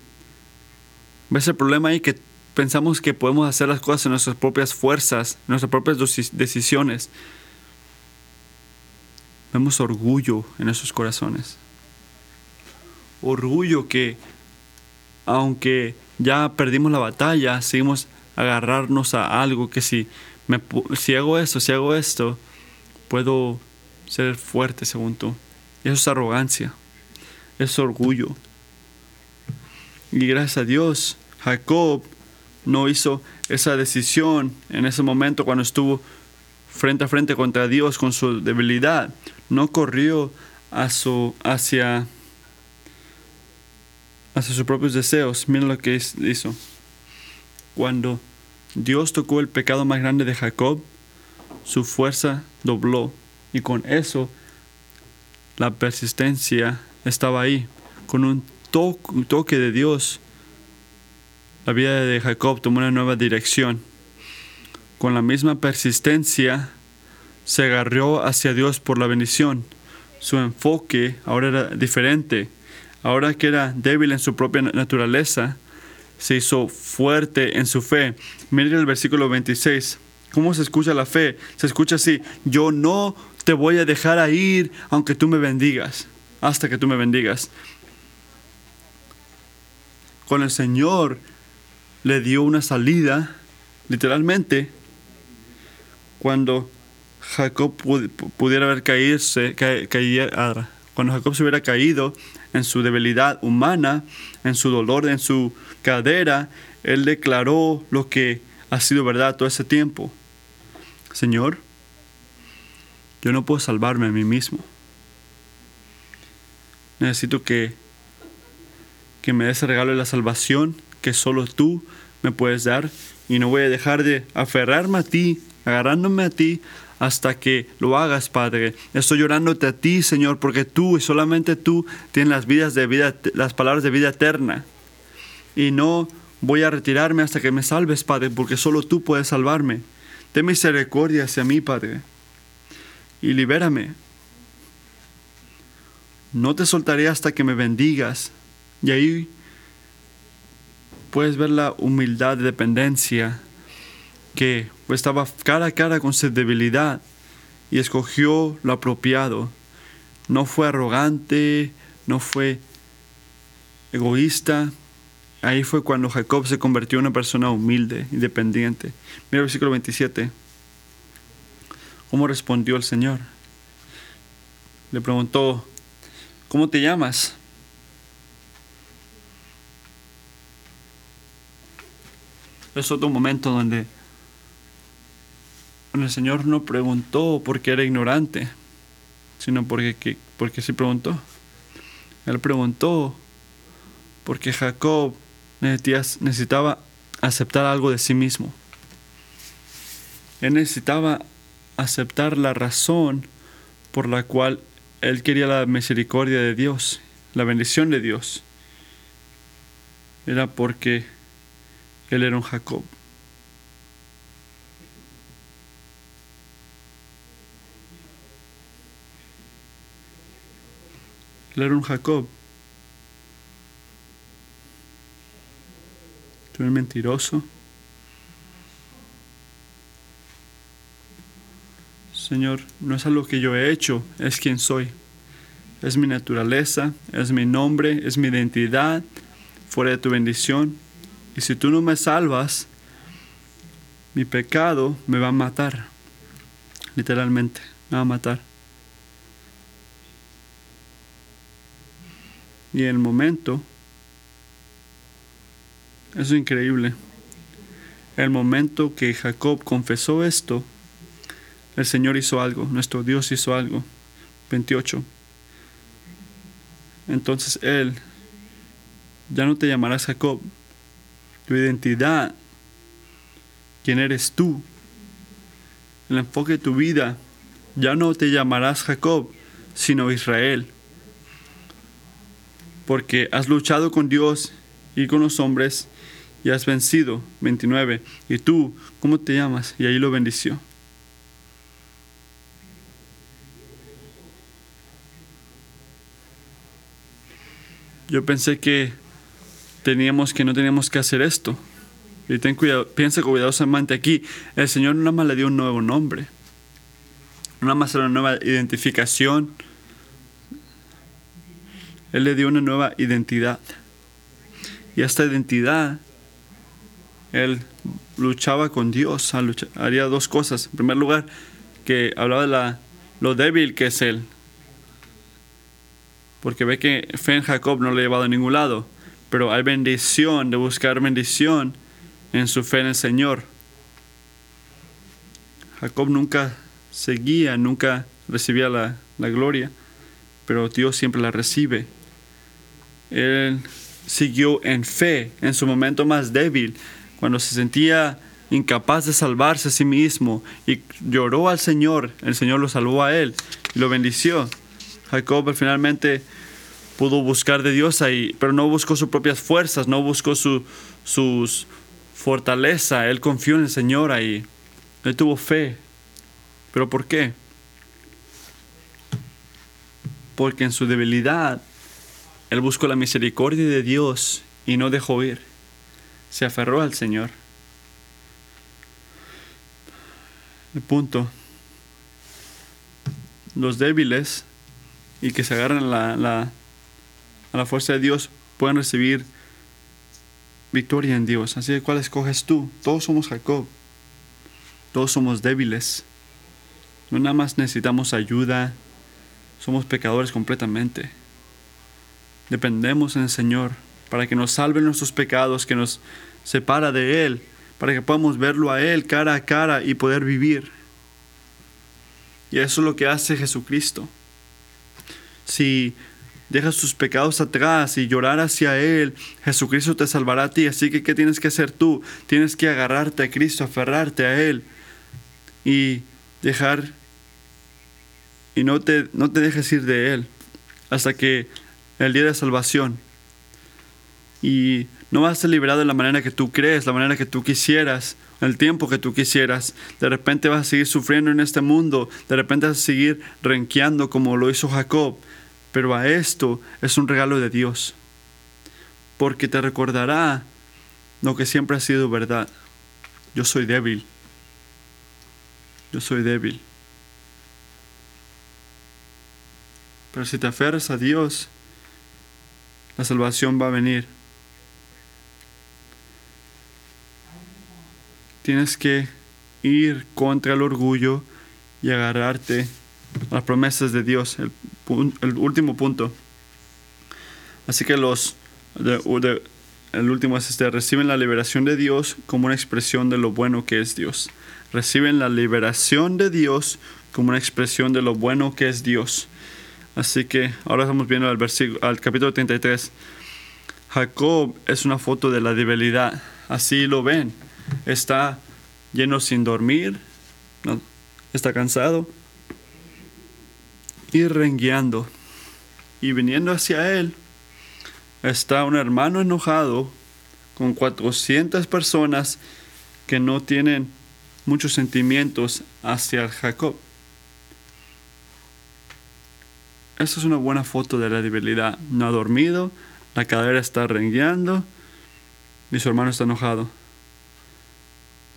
¿Ves el problema ahí? Que pensamos que podemos hacer las cosas en nuestras propias fuerzas, en nuestras propias decisiones. Vemos orgullo en nuestros corazones. Orgullo que, aunque ya perdimos la batalla, seguimos agarrarnos a algo que si, me, si hago esto, si hago esto, puedo ser fuerte según tú. Y eso es arrogancia, es orgullo. Y gracias a Dios, Jacob no hizo esa decisión en ese momento cuando estuvo frente a frente contra Dios con su debilidad. No corrió hacia, hacia sus propios deseos. Miren lo que hizo. Cuando Dios tocó el pecado más grande de Jacob, su fuerza dobló. Y con eso la persistencia estaba ahí. Con un toque de Dios, la vida de Jacob tomó una nueva dirección. Con la misma persistencia, se agarró hacia Dios por la bendición. Su enfoque ahora era diferente. Ahora que era débil en su propia naturaleza, se hizo fuerte en su fe. Miren el versículo 26. ¿Cómo se escucha la fe? Se escucha así, yo no te voy a dejar ir aunque tú me bendigas, hasta que tú me bendigas. Con el Señor le dio una salida, literalmente, cuando Jacob pudiera haber caído, cuando Jacob se hubiera caído en su debilidad humana, en su dolor, en su cadera, él declaró lo que ha sido verdad todo ese tiempo. Señor, yo no puedo salvarme a mí mismo. Necesito que, que me des el regalo de la salvación que solo tú me puedes dar y no voy a dejar de aferrarme a ti, agarrándome a ti hasta que lo hagas, Padre. Estoy llorándote a ti, Señor, porque tú y solamente tú tienes las vidas de vida, las palabras de vida eterna. Y no voy a retirarme hasta que me salves, Padre, porque solo tú puedes salvarme. Ten misericordia hacia mí, Padre, y libérame. No te soltaré hasta que me bendigas. Y ahí puedes ver la humildad de dependencia que estaba cara a cara con su debilidad y escogió lo apropiado. No fue arrogante, no fue egoísta. Ahí fue cuando Jacob se convirtió en una persona humilde, independiente. Mira el versículo 27. ¿Cómo respondió el Señor? Le preguntó, ¿cómo te llamas? Es otro momento donde, el Señor no preguntó porque era ignorante, sino porque, porque sí preguntó. Él preguntó porque Jacob necesitaba aceptar algo de sí mismo. Él necesitaba aceptar la razón por la cual él quería la misericordia de Dios, la bendición de Dios. Era porque él era un Jacob. Él un Jacob. Tú eres mentiroso. Señor, no es algo que yo he hecho, es quien soy. Es mi naturaleza, es mi nombre, es mi identidad, fuera de tu bendición. Y si tú no me salvas, mi pecado me va a matar. Literalmente, me va a matar. Y el momento, es increíble. El momento que Jacob confesó esto, el Señor hizo algo, nuestro Dios hizo algo. 28. Entonces Él ya no te llamarás Jacob. Tu identidad, quién eres tú, el enfoque de tu vida, ya no te llamarás Jacob, sino Israel. Porque has luchado con Dios y con los hombres y has vencido. 29. Y tú, ¿cómo te llamas? Y ahí lo bendició. Yo pensé que teníamos que no teníamos que hacer esto. Y ten cuidado, piensa cuidadosamente aquí. El Señor nada más le dio un nuevo nombre. Nada más una nueva identificación. Él le dio una nueva identidad. Y esta identidad, él luchaba con Dios. Haría dos cosas. En primer lugar, que hablaba de la, lo débil que es él porque ve que fe en Jacob no le ha llevado a ningún lado, pero hay bendición de buscar bendición en su fe en el Señor. Jacob nunca seguía, nunca recibía la, la gloria, pero Dios siempre la recibe. Él siguió en fe en su momento más débil, cuando se sentía incapaz de salvarse a sí mismo y lloró al Señor, el Señor lo salvó a él y lo bendició. Jacob finalmente pudo buscar de Dios ahí, pero no buscó sus propias fuerzas, no buscó su sus fortaleza, él confió en el Señor ahí. Él tuvo fe. ¿Pero por qué? Porque en su debilidad él buscó la misericordia de Dios y no dejó ir. Se aferró al Señor. El punto. Los débiles y que se agarran a la fuerza de Dios pueden recibir victoria en Dios. Así que, ¿cuál escoges tú? Todos somos Jacob. Todos somos débiles. No nada más necesitamos ayuda. Somos pecadores completamente. Dependemos en el Señor para que nos salve nuestros pecados, que nos separa de Él, para que podamos verlo a Él cara a cara y poder vivir. Y eso es lo que hace Jesucristo si dejas tus pecados atrás y llorar hacia Él, Jesucristo te salvará a ti. Así que, ¿qué tienes que hacer tú? Tienes que agarrarte a Cristo, aferrarte a Él y dejar y no te, no te dejes ir de Él hasta que el día de salvación. Y no vas a ser liberado de la manera que tú crees, la manera que tú quisieras, el tiempo que tú quisieras. De repente vas a seguir sufriendo en este mundo, de repente vas a seguir renqueando como lo hizo Jacob pero a esto es un regalo de Dios, porque te recordará lo que siempre ha sido verdad. Yo soy débil. Yo soy débil. Pero si te aferras a Dios, la salvación va a venir. Tienes que ir contra el orgullo y agarrarte a las promesas de Dios. El último punto. Así que los, el último es este, reciben la liberación de Dios como una expresión de lo bueno que es Dios. Reciben la liberación de Dios como una expresión de lo bueno que es Dios. Así que ahora estamos viendo al, al capítulo 33. Jacob es una foto de la debilidad. Así lo ven. Está lleno sin dormir, está cansado y rengueando. Y viniendo hacia él está un hermano enojado con 400 personas que no tienen muchos sentimientos hacia Jacob. Esta es una buena foto de la debilidad. No ha dormido, la cadera está rengueando y su hermano está enojado.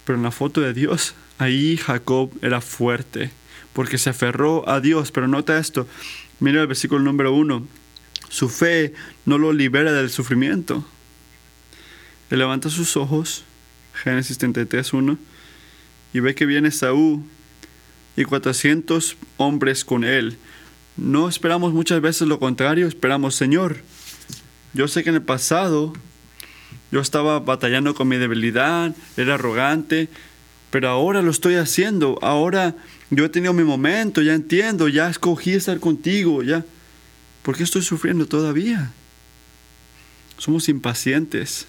Pero en la foto de Dios, ahí Jacob era fuerte porque se aferró a Dios. Pero nota esto, mira el versículo número uno. Su fe no lo libera del sufrimiento. Él levanta sus ojos, Génesis 33, 1, y ve que viene Saúl y 400 hombres con él. No esperamos muchas veces lo contrario, esperamos, Señor, yo sé que en el pasado yo estaba batallando con mi debilidad, era arrogante, pero ahora lo estoy haciendo, ahora yo he tenido mi momento, ya entiendo, ya escogí estar contigo, ya. ¿Por qué estoy sufriendo todavía? Somos impacientes.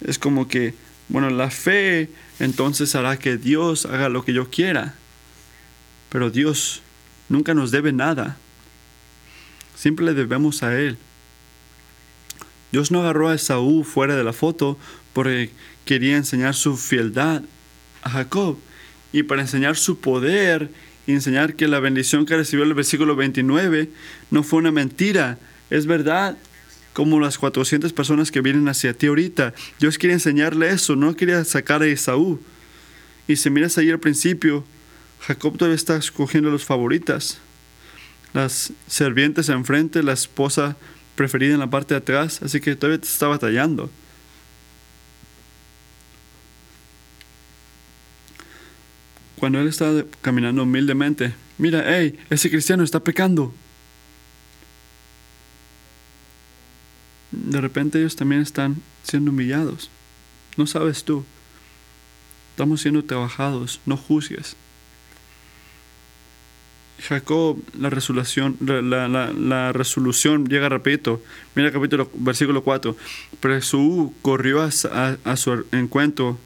Es como que, bueno, la fe entonces hará que Dios haga lo que yo quiera. Pero Dios nunca nos debe nada. Siempre le debemos a Él. Dios no agarró a Esaú fuera de la foto porque quería enseñar su fieldad a Jacob y para enseñar su poder y enseñar que la bendición que recibió el versículo 29 no fue una mentira, es verdad, como las 400 personas que vienen hacia ti ahorita. Dios quiere enseñarle eso, no quería sacar a Esaú. Y si miras ahí al principio, Jacob todavía está escogiendo los favoritas. Las servientes enfrente, la esposa preferida en la parte de atrás, así que todavía está batallando. Cuando él está caminando humildemente, mira, hey, ese cristiano está pecando. De repente ellos también están siendo humillados. No sabes tú. Estamos siendo trabajados, no juzgues. Jacob, la resolución, la, resolución llega repito. Mira el capítulo, versículo 4. Pero Jesús corrió a, a, su encuentro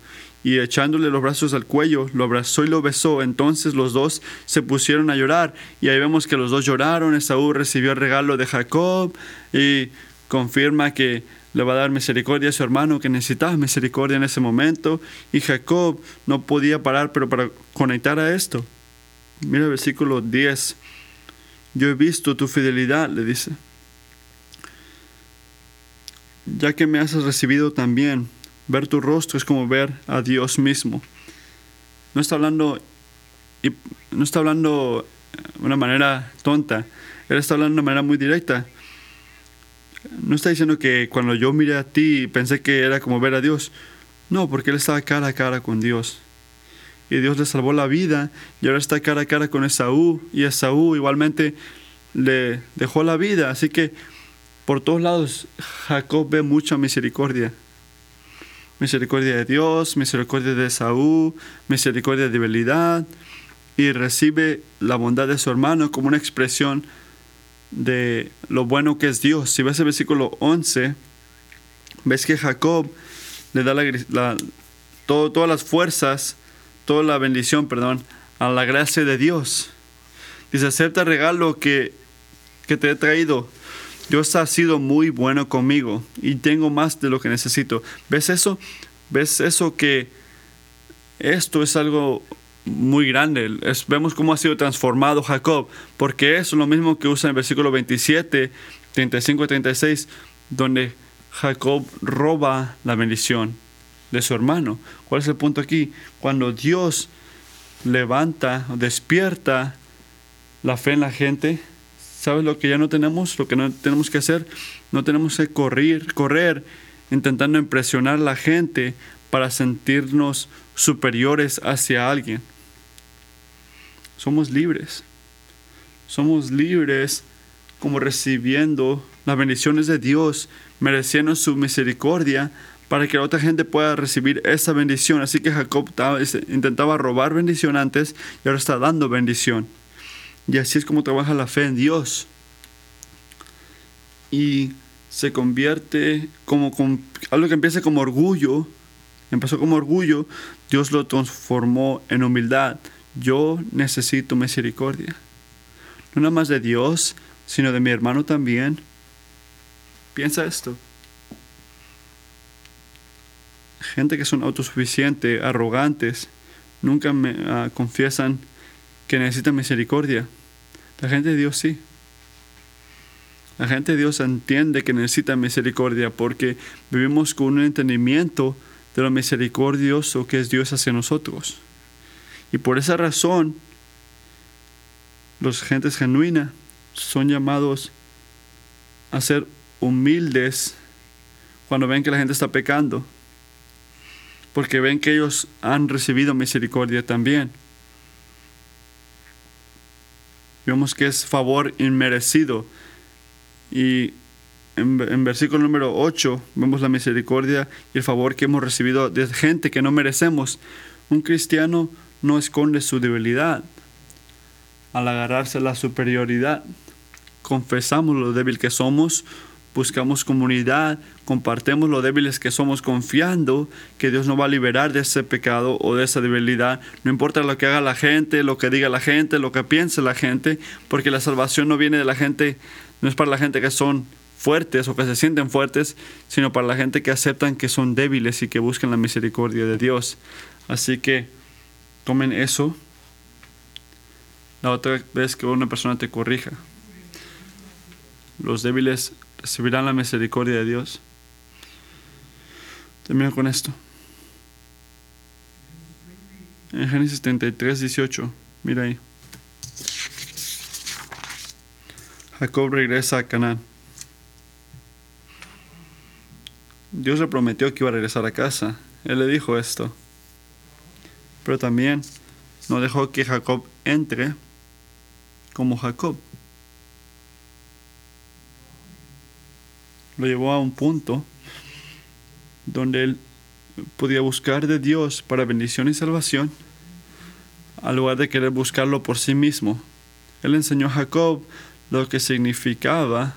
y echándole los brazos al cuello, lo abrazó y lo besó. Entonces los dos se pusieron a llorar. Y ahí vemos que los dos lloraron. Esaú recibió el regalo de Jacob y confirma que le va a dar misericordia a su hermano que necesitaba misericordia en ese momento. Y Jacob no podía parar, pero para conectar a esto. Mira el versículo 10. Yo he visto tu fidelidad, le dice. Ya que me has recibido también Ver tu rostro es como ver a Dios mismo. No está hablando, no está hablando de una manera tonta. Él está hablando de una manera muy directa. No está diciendo que cuando yo miré a ti pensé que era como ver a Dios. No, porque él estaba cara a cara con Dios. Y Dios le salvó la vida y ahora está cara a cara con Esaú. Y Esaú igualmente le dejó la vida. Así que por todos lados Jacob ve mucha misericordia misericordia de Dios, misericordia de Saúl, misericordia de debilidad, y recibe la bondad de su hermano como una expresión de lo bueno que es Dios. Si ves el versículo 11, ves que Jacob le da la, todas las fuerzas, toda la bendición, perdón, a la gracia de Dios. Dice, acepta el regalo que, que te he traído. Dios ha sido muy bueno conmigo y tengo más de lo que necesito. ¿Ves eso? ¿Ves eso que esto es algo muy grande? vemos cómo ha sido transformado Jacob, porque es lo mismo que usa en el versículo 27, 35 y 36, donde Jacob roba la bendición de su hermano. ¿Cuál es el punto aquí? Cuando Dios levanta, despierta la fe en la gente, ¿Sabes lo que ya no tenemos? Lo que no tenemos que hacer. No tenemos que correr, correr intentando impresionar a la gente para sentirnos superiores hacia alguien. Somos libres. Somos libres como recibiendo las bendiciones de Dios, mereciendo su misericordia para que la otra gente pueda recibir esa bendición. Así que Jacob intentaba robar bendición antes y ahora está dando bendición. Y así es como trabaja la fe en Dios. Y se convierte como algo que empieza como orgullo Empezó como orgullo, Dios lo transformó en humildad. Yo necesito misericordia. No nada más de Dios, sino de mi hermano también. Piensa esto. Gente que son autosuficientes, arrogantes, nunca me ah, confiesan que necesitan misericordia. La gente de Dios sí. La gente de Dios entiende que necesita misericordia porque vivimos con un entendimiento de lo misericordioso que es Dios hacia nosotros. Y por esa razón, los gentes genuinas son llamados a ser humildes cuando ven que la gente está pecando, porque ven que ellos han recibido misericordia también. Vemos que es favor inmerecido. Y en, en, versículo número 8 vemos la misericordia y el favor que hemos recibido de gente que no merecemos. Un cristiano no esconde su debilidad al agarrarse a la superioridad. Confesamos lo débil que somos, buscamos comunidad, compartimos lo débiles que somos confiando que Dios nos va a liberar de ese pecado o de esa debilidad. No importa lo que haga la gente, lo que diga la gente, lo que piense la gente, porque la salvación no viene de la gente, no es para la gente que son fuertes o que se sienten fuertes, sino para la gente que aceptan que son débiles y que buscan la misericordia de Dios. Así que tomen eso la otra vez que una persona te corrija. Los débiles recibirán la misericordia de Dios. Termino con esto. En Génesis 33, 18, mira ahí. Jacob regresa a Canaán. Dios le prometió que iba a regresar a casa. Él le dijo esto. Pero también no dejó que Jacob entre como Jacob. Lo llevó a un punto donde él podía buscar de Dios para bendición y salvación, al lugar de querer buscarlo por sí mismo. Él enseñó a Jacob lo que significaba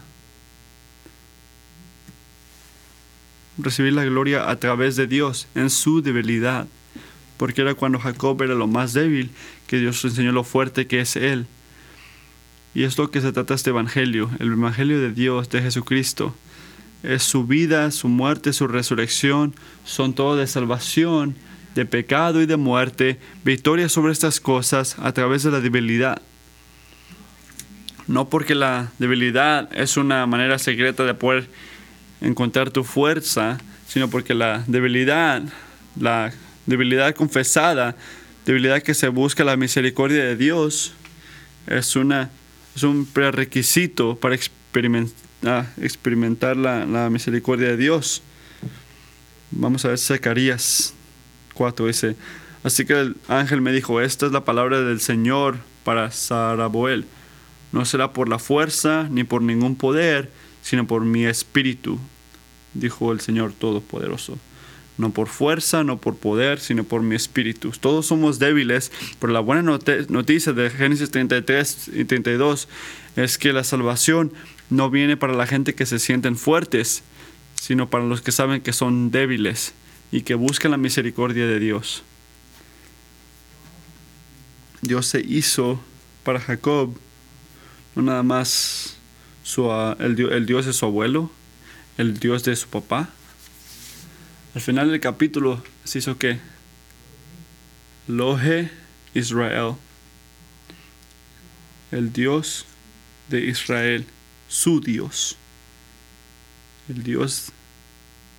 recibir la gloria a través de Dios en su debilidad, porque era cuando Jacob era lo más débil que Dios enseñó lo fuerte que es Él. Y es lo que se trata este Evangelio, el Evangelio de Dios, de Jesucristo. Es su vida, su muerte, su resurrección, son todo de salvación, de pecado y de muerte, victoria sobre estas cosas a través de la debilidad. No porque la debilidad es una manera secreta de poder encontrar tu fuerza, sino porque la debilidad, la debilidad confesada, debilidad que se busca la misericordia de Dios, es una es un prerequisito para experimentar, experimentar la, la, misericordia de Dios. Vamos a ver Zacarías 4 dice, así que el ángel me dijo, esta es la palabra del Señor para Saraboel. No será por la fuerza ni por ningún poder, sino por mi espíritu, dijo el Señor Todopoderoso no por fuerza, no por poder, sino por mi espíritu. Todos somos débiles, pero la buena noticia de Génesis 33 y 32 es que la salvación no viene para la gente que se sienten fuertes, sino para los que saben que son débiles y que buscan la misericordia de Dios. Dios se hizo para Jacob no nada más su, el, el Dios de su abuelo, el Dios de su papá, al final del capítulo se hizo que Lohe Israel, el Dios de Israel, su Dios, el Dios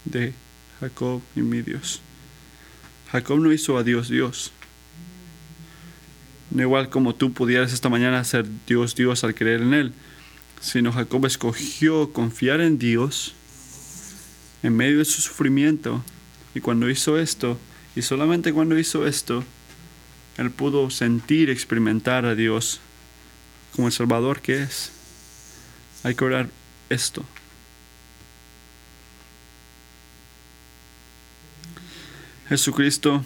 de Jacob y mi Dios. Jacob no hizo a Dios Dios. No igual como tú pudieras esta mañana ser Dios Dios al creer en Él, sino Jacob escogió confiar en Dios en medio de su sufrimiento. Y cuando hizo esto, y solamente cuando hizo esto, él pudo sentir, experimentar a Dios como el Salvador que es. Hay que orar esto. Jesucristo,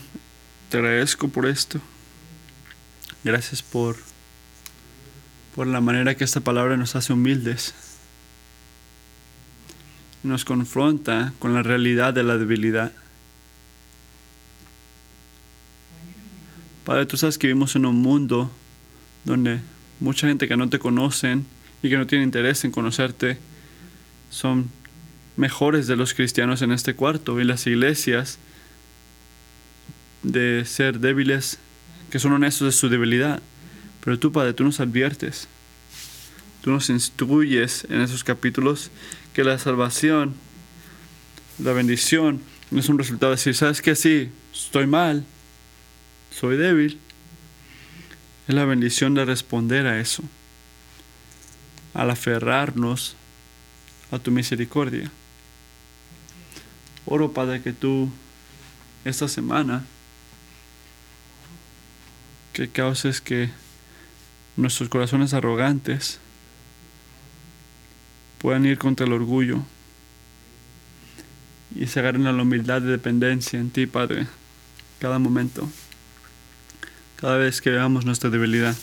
te agradezco por esto. Gracias por, por la manera que esta palabra nos hace humildes nos confronta con la realidad de la debilidad. Padre, tú sabes que vivimos en un mundo donde mucha gente que no te conocen y que no tiene interés en conocerte son mejores de los cristianos en este cuarto y las iglesias de ser débiles, que son honestos de su debilidad. Pero tú, Padre, tú nos adviertes, tú nos instruyes en esos capítulos que la salvación, la bendición, no es un resultado de decir, ¿sabes qué? Sí, estoy mal, soy débil. Es la bendición de responder a eso, al aferrarnos a tu misericordia. Oro, Padre, que tú esta semana que causes que nuestros corazones arrogantes puedan ir contra el orgullo y se agarren a la humildad de dependencia en ti, Padre, cada momento, cada vez que veamos nuestra debilidad.